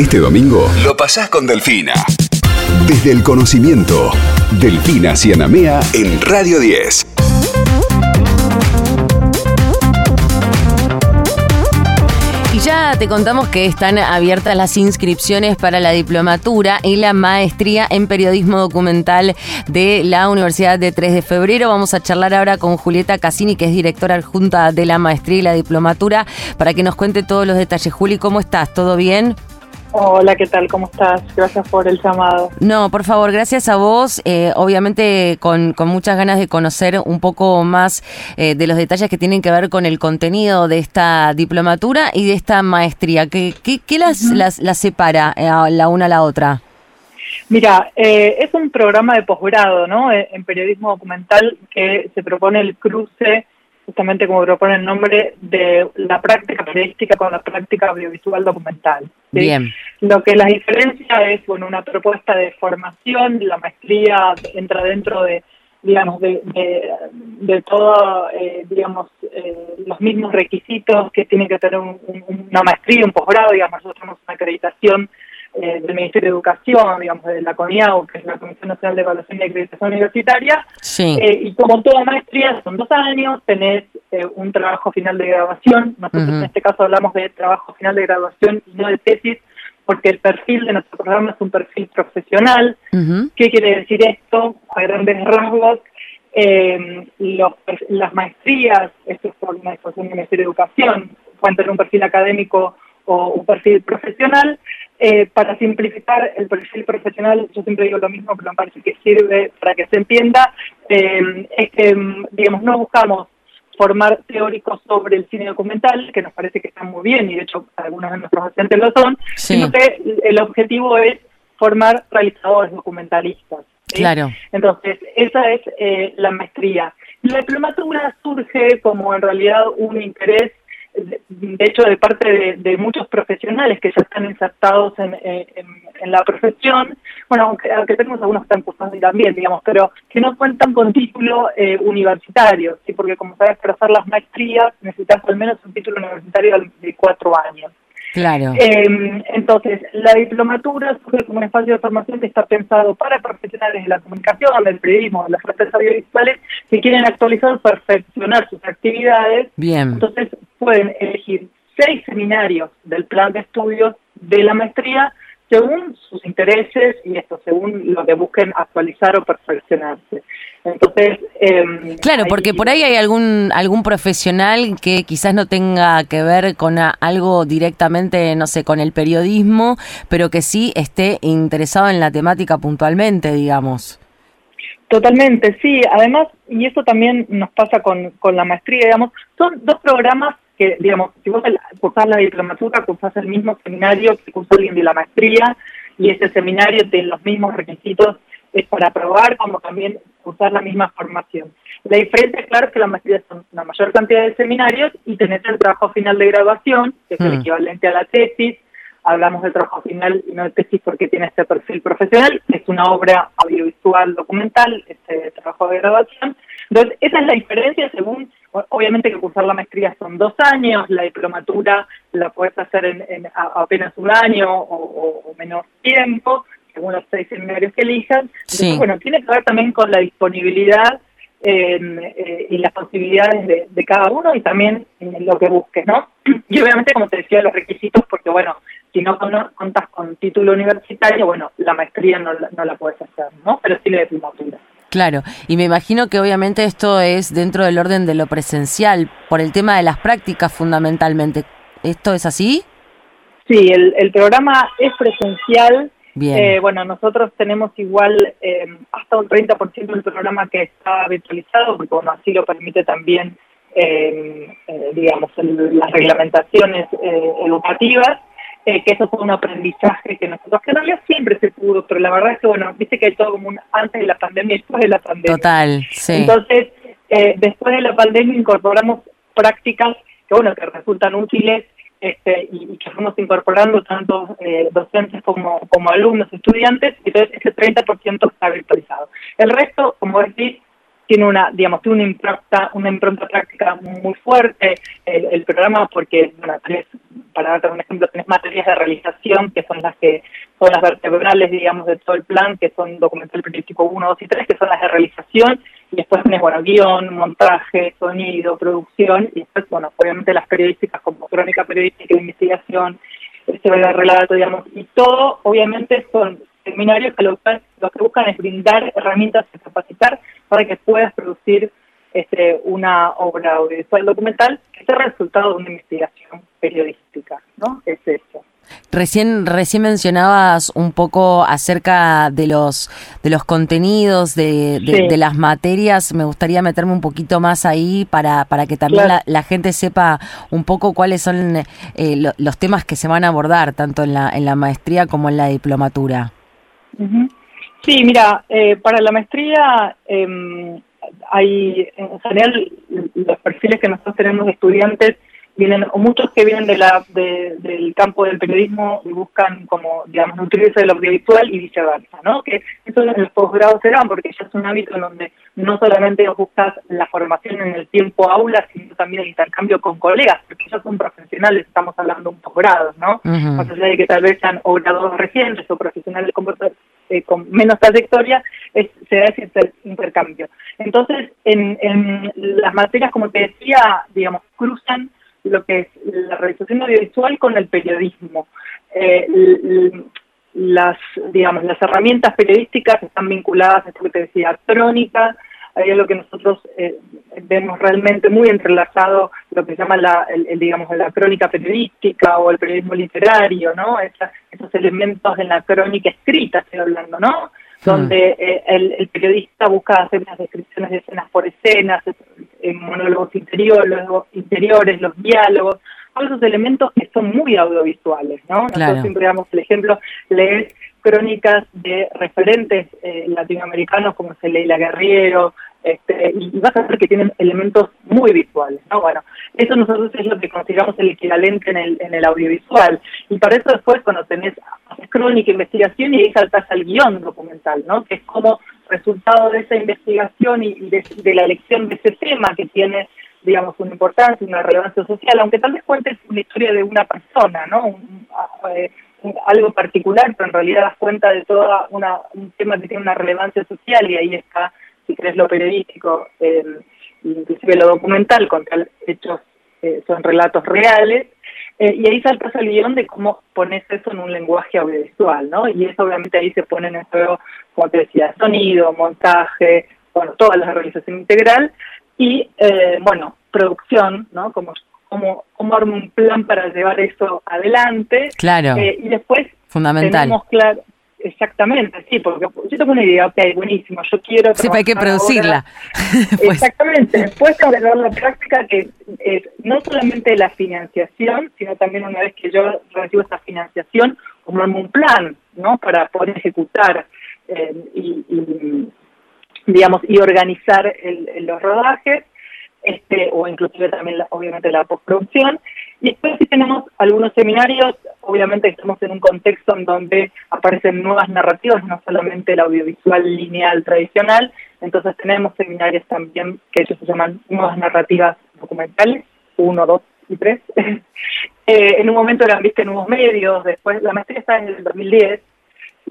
Este domingo lo pasás con Delfina. Desde el conocimiento, Delfina Cianamea en Radio 10. Y ya te contamos que están abiertas las inscripciones para la diplomatura y la maestría en periodismo documental de la Universidad de 3 de Febrero. Vamos a charlar ahora con Julieta Cassini, que es directora adjunta de la maestría y la diplomatura, para que nos cuente todos los detalles. Juli, ¿cómo estás? ¿Todo bien? Hola, ¿qué tal? ¿Cómo estás? Gracias por el llamado. No, por favor, gracias a vos. Eh, obviamente con, con, muchas ganas de conocer un poco más eh, de los detalles que tienen que ver con el contenido de esta diplomatura y de esta maestría. ¿Qué, qué, qué las, las, las, separa eh, la una a la otra? Mira, es un programa de posgrado ¿no? en periodismo documental que se propone el cruce justamente como propone el nombre, de la práctica periodística con la práctica audiovisual documental. Bien. Lo que la diferencia es, bueno, una propuesta de formación, la maestría entra dentro de, digamos, de, de, todo, eh, digamos, eh, los mismos requisitos que tiene que tener una maestría, un posgrado, digamos, nosotros tenemos una acreditación eh, del Ministerio de Educación, digamos, de la CONIAU, que es la Comisión Nacional de Evaluación y Acreditación Universitaria. Sí. Eh, y como toda maestría, son dos años, tenés eh, un trabajo final de graduación. Nosotros en este caso hablamos de trabajo final de graduación y no de tesis, porque el perfil de nuestro programa es un perfil profesional. ¿Qué quiere decir esto? A grandes rasgos, eh, los, las maestrías, esto es por una disposición del Ministerio de Educación, pueden tener un perfil académico o un perfil profesional. Eh, para simplificar el perfil profesional, yo siempre digo lo mismo, pero me parece que sirve para que se entienda, eh, es que, mm, digamos, no buscamos formar teóricos sobre el cine documental, que nos parece que están muy bien, y de hecho algunos de nuestros docentes lo son, sino que el objetivo es formar realizadores documentalistas. Claro. Entonces, esa es eh, la maestría. La diplomatura surge como en realidad un interés de hecho de parte de, muchos profesionales que ya están insertados en, en, la profesión, bueno, aunque, aunque, tenemos algunos que están cursando también, digamos, pero que no cuentan con título eh, universitario, ¿sí? porque como sabes, para hacer las maestrías necesitas al menos un título universitario de cuatro años. Claro. Eh, entonces, la diplomatura surge como un espacio de formación que está pensado para profesionales de la comunicación, del periodismo, de las artes audiovisuales, que quieren actualizar perfeccionar sus actividades. Bien. Entonces, pueden elegir seis seminarios del plan de estudios de la maestría según sus intereses y esto según lo que busquen actualizar o perfeccionarse. Entonces, eh, claro, porque por ahí hay algún algún profesional que quizás no tenga que ver con algo directamente, no sé, con el periodismo, pero que sí esté interesado en la temática puntualmente, digamos. Totalmente, sí. Además, y eso también nos pasa con, con la maestría, digamos, son dos programas que, digamos, si vos cursás la diplomatura, cursás el mismo seminario que cursó alguien de la maestría, y ese seminario tiene los mismos requisitos es para aprobar como también cursar la misma formación. La diferencia, claro, es que la maestría son una mayor cantidad de seminarios y tenés el trabajo final de graduación, que es el hmm. equivalente a la tesis. Hablamos del trabajo final y no de tesis porque tiene este perfil profesional, es una obra audiovisual documental, este trabajo de graduación. Entonces, esa es la diferencia según Obviamente que cursar la maestría son dos años, la diplomatura la puedes hacer en, apenas un año o, menos tiempo, según los seis seminarios que elijan. bueno, tiene que ver también con la disponibilidad eh, y las posibilidades de, cada uno y también en lo que busques, ¿no? Y obviamente, como te decía, los requisitos, porque bueno, si no contas con título universitario, bueno, la maestría no, no la puedes hacer, ¿no? Pero sí la diplomatura. Claro, y me imagino que obviamente esto es dentro del orden de lo presencial, por el tema de las prácticas fundamentalmente. ¿Esto es así? Sí, el, el programa es presencial. Bien. Eh, bueno, nosotros tenemos igual eh, hasta un 30% del programa que está virtualizado, porque bueno, así lo permite también, eh, digamos, las reglamentaciones educativas. Eh, que eso fue un aprendizaje que nosotros, que en realidad siempre se pudo, pero la verdad es que, bueno, viste que hay todo como un antes de la pandemia y después de la pandemia. Total, sí. Entonces, eh, después de la pandemia incorporamos prácticas que, bueno, que resultan útiles este, y, que fuimos incorporando tanto eh, docentes como, como alumnos, estudiantes, y entonces ese 30% está virtualizado. El resto, como decís, tiene una, digamos, tiene una impronta, una impronta práctica muy fuerte el, programa porque, bueno, para darte un ejemplo, tenés materias de realización, que son las que son las vertebrales, digamos, de todo el plan, que son documental periodístico 1, 2 y 3, que son las de realización, y después tenés, bueno, guion, montaje, sonido, producción, y después, bueno, obviamente las periodísticas como crónica periodística, investigación, este relato, digamos, y todo, obviamente, son seminarios que lo, lo que buscan es brindar herramientas y capacitar para que puedas producir este, una obra audiovisual documental que sea resultado de una investigación periodística, ¿no? Es eso. Recién, recién mencionabas un poco acerca de los de los contenidos, de, de, las materias. Me gustaría meterme un poquito más ahí para, para que también la, gente sepa un poco cuáles son eh, los temas que se van a abordar, tanto en la, en la maestría como en la diplomatura. Sí, mira, eh, para la maestría eh, hay en general los perfiles que nosotros tenemos de estudiantes vienen o muchos que vienen de la del campo del periodismo y buscan como digamos nutrirse del audiovisual y viceversa no que eso en los posgrados se dan porque ya es un hábito en donde no solamente buscas la formación en el tiempo aula sino también el intercambio con colegas porque ya son profesionales estamos hablando de un posgrado no más allá de que tal vez sean o graduados recientes o profesionales con, eh, con menos trayectoria es, se da ese intercambio. Entonces en, en las materias como te decía digamos cruzan lo que es la realización audiovisual con el periodismo. Eh, las, digamos, las herramientas periodísticas están vinculadas a esto que te decía, crónica, hay algo que nosotros eh, vemos realmente muy entrelazado, lo que se llama la, el, digamos, la crónica periodística o el periodismo literario, ¿no? esos elementos en la crónica escrita, estoy hablando, ¿no? Donde eh, el, periodista busca hacer unas descripciones de escenas por escenas, en monólogos interiores, interiores, los diálogos, todos esos elementos que son muy audiovisuales, ¿no? Nosotros siempre damos el ejemplo, leer crónicas de referentes eh, latinoamericanos como se la Guerriero, este, y, vas a ver que tienen elementos muy visuales, ¿no? Bueno, eso nosotros es lo que consideramos el equivalente en el, en el audiovisual. Y para eso después cuando tenés crónica, investigación y ahí saltas al guion documental, ¿no? Que es como resultado de esa investigación y de, la elección de ese tema que tiene, digamos, una importancia, una relevancia social, aunque tal vez cuentes una historia de una persona, ¿no? Eh, algo particular, pero en realidad das cuenta de todo un tema que tiene una relevancia social y ahí está si crees lo periodístico, eh, inclusive lo documental, con hechos, eh, son relatos reales, eh, y ahí saltas al guion de cómo pones eso en un lenguaje audiovisual, ¿no? Y eso obviamente ahí se pone en juego, como te decía, sonido, montaje, bueno, toda la realización integral, y, bueno, producción, ¿no? Como cómo, cómo armo un plan para llevar eso adelante. Claro. y después Fundamental. tenemos claro, Exactamente, sí, porque yo tengo una idea, ok, buenísimo, yo quiero... Sí, hay que producirla. Pues. Exactamente, después de ver la práctica que es no solamente la financiación, sino también una vez que yo recibo esa financiación, como un plan, ¿no? Para poder ejecutar eh, y, digamos, y organizar los rodajes este, o inclusive también obviamente la postproducción. Y después sí tenemos algunos seminarios, obviamente estamos en un contexto en donde aparecen nuevas narrativas, no solamente el audiovisual lineal tradicional, entonces tenemos seminarios también que ellos se llaman nuevas narrativas documentales, uno, dos y tres. eh, en un momento eran, viste, nuevos medios, después la maestría está en el 2010,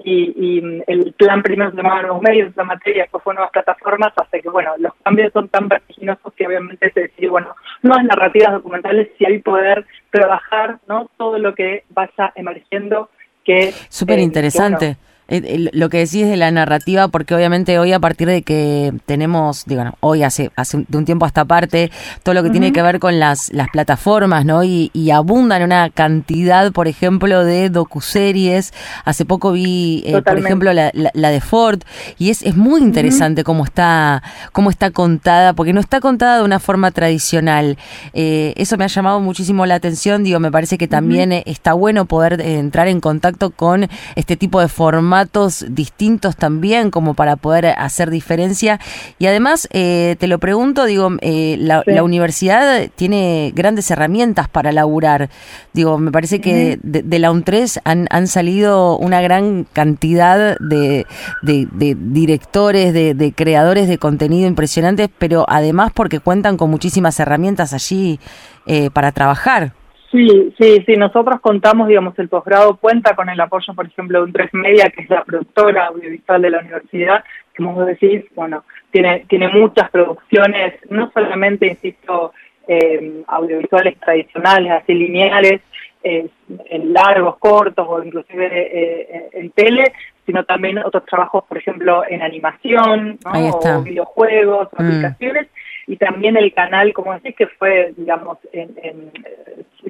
y, el plan primero se llamaba Nuevos Medios, la materia, después fue Nuevas Plataformas, hasta que, bueno, los cambios son tan vertiginosos que obviamente se decide, bueno, nuevas narrativas documentales, si hay poder trabajar, ¿no? Todo lo que vaya emergiendo que... Súper interesante. Eh, lo que decís de la narrativa, porque obviamente hoy a partir de que tenemos, digo, hoy hace, hace de un tiempo hasta parte, todo lo que tiene que ver con las, las plataformas, ¿no? Y, abundan una cantidad, por ejemplo, de docuseries. Hace poco vi, eh, por ejemplo, la, la, de Ford, y es, es muy interesante cómo está, cómo está contada, porque no está contada de una forma tradicional. Eh, eso me ha llamado muchísimo la atención, digo, me parece que también está bueno poder entrar en contacto con este tipo de formatos distintos también como para poder hacer diferencia. Y además, eh, te lo pregunto, digo, eh, la, universidad tiene grandes herramientas para laburar. Digo, me parece que de, la UNTRES han, han salido una gran cantidad de, directores, de, creadores de contenido impresionantes, pero además porque cuentan con muchísimas herramientas allí eh, para trabajar. Sí, sí, sí, nosotros contamos, digamos, el posgrado cuenta con el apoyo, por ejemplo, de un Tres Media, que es la productora audiovisual de la universidad, que como decís, bueno, tiene, tiene muchas producciones, no solamente, insisto, eh, audiovisuales tradicionales, así lineales, eh, en largos, cortos o inclusive eh, en tele, sino también otros trabajos, por ejemplo, en animación, o videojuegos, mm. aplicaciones, y también el canal, como decís, que fue, digamos, en,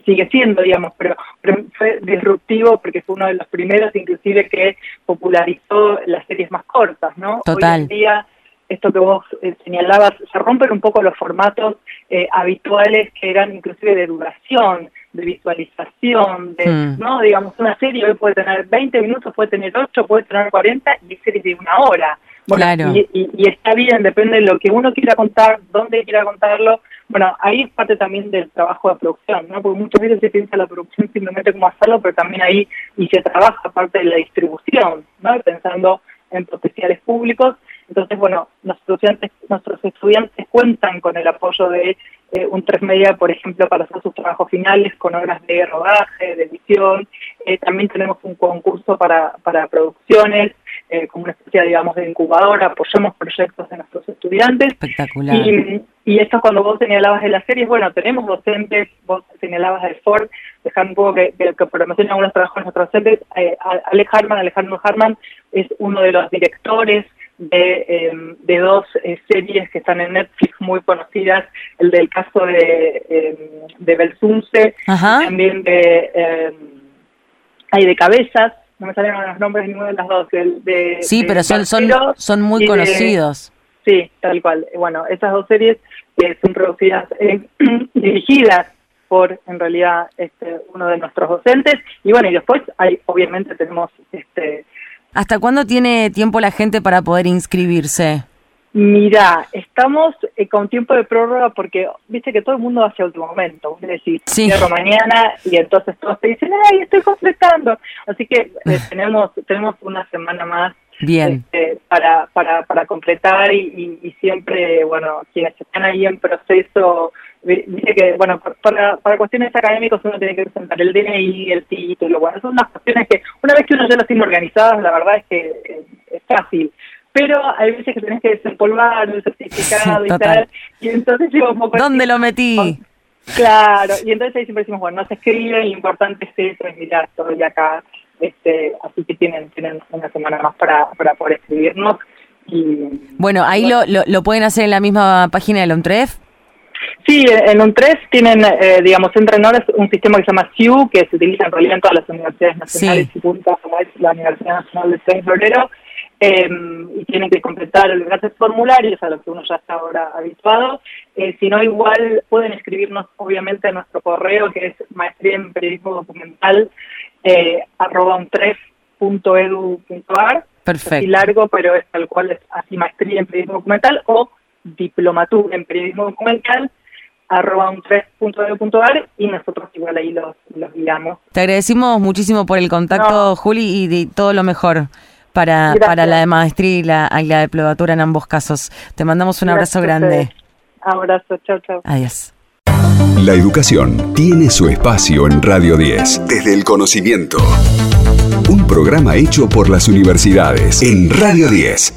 sigue siendo, digamos, pero, fue disruptivo porque fue uno de los primeros, inclusive, que popularizó las series más cortas, ¿no? Total. Hoy en día, esto que vos eh, señalabas, se rompen un poco los formatos eh, habituales que eran inclusive de duración, de visualización, de, hmm. ¿no? Digamos, una serie hoy puede tener 20 minutos, puede tener 8, puede tener 40 y series de una hora. Claro. y, y, está bien, depende de lo que uno quiera contar, dónde quiera contarlo. Bueno, ahí es parte también del trabajo de producción, ¿no? Porque muchas veces se piensa la producción simplemente como hacerlo, pero también ahí y se trabaja parte de la distribución, ¿no? Pensando en potenciales públicos. Entonces, bueno, nuestros estudiantes, nuestros estudiantes cuentan con el apoyo de eh, un tres media, por ejemplo, para hacer sus trabajos finales con obras de rodaje, de edición. Eh, también tenemos un concurso para, para producciones, eh, como una especie, digamos, de incubadora, apoyamos proyectos de nuestros estudiantes. Espectacular. Y, y esto cuando vos señalabas de las series, bueno, tenemos docentes, vos señalabas de Ford, dejando un poco que, que, que promocionan algunos trabajos de nuestros docentes, eh, Alex Harman, Alejandro Harman es uno de los directores de, em, de dos eh, series que están en Netflix muy conocidas, el del caso de, eh, de Belsunce, también de, eh, hay de Cabezas, no me salen los nombres de ninguna de las dos. De, sí, pero son, son, son muy conocidos. sí, tal cual. Bueno, esas dos series que son producidas, eh, dirigidas por, en realidad, este, uno de nuestros docentes. Y bueno, y después hay, obviamente tenemos... este ¿Hasta cuándo tiene tiempo la gente para poder inscribirse? Mira, estamos eh, con tiempo de prórroga porque viste que todo el mundo hace último momento. Es decir, sí. mañana y entonces todos te dicen, ¡ay, estoy completando! Así que eh, tenemos tenemos una semana más Bien. Este, para, para, para completar y, y, siempre, bueno, quienes están ahí en proceso, dice que, bueno, para, para cuestiones académicas uno tiene que presentar el DNI, el título, bueno, son unas cuestiones que una vez que uno ya las tiene organizadas, la verdad es que eh, es fácil pero hay veces que tenés que desempolvar el certificado y tal, y entonces un poco... ¿Dónde lo metí? Claro, y entonces ahí siempre decimos, bueno, no se escribe, lo importante es eso, es mirar, estoy acá, este, así que tienen, tienen una semana más para, para poder escribirnos. Y, bueno, ahí Lo, lo, pueden hacer en la misma página de ONTREF. Sí, en UNTREF tienen, eh, digamos, entrenadores un sistema que se llama SIU, que se utiliza en realidad en todas las universidades nacionales y públicas, como es la Universidad Nacional de 3 Febrero, Em, y tienen que completar los grandes formularios a los que uno ya está ahora habituado. Eh, si no, igual pueden escribirnos obviamente a nuestro correo que es maestría en periodismo documental eh, arroba un Perfecto. Así largo, pero es tal cual, es así maestría en periodismo documental o diplomatura en periodismo documental arroba un y nosotros igual ahí los, los guiamos. Te agradecemos muchísimo por el contacto, Juli, y de todo lo mejor para, para la de maestría y la, la diplomatura en ambos casos. Te mandamos un abrazo grande. Abrazo, chao, chao. Adiós. La educación tiene su espacio en Radio 10, desde el conocimiento. Un programa hecho por las universidades en Radio 10.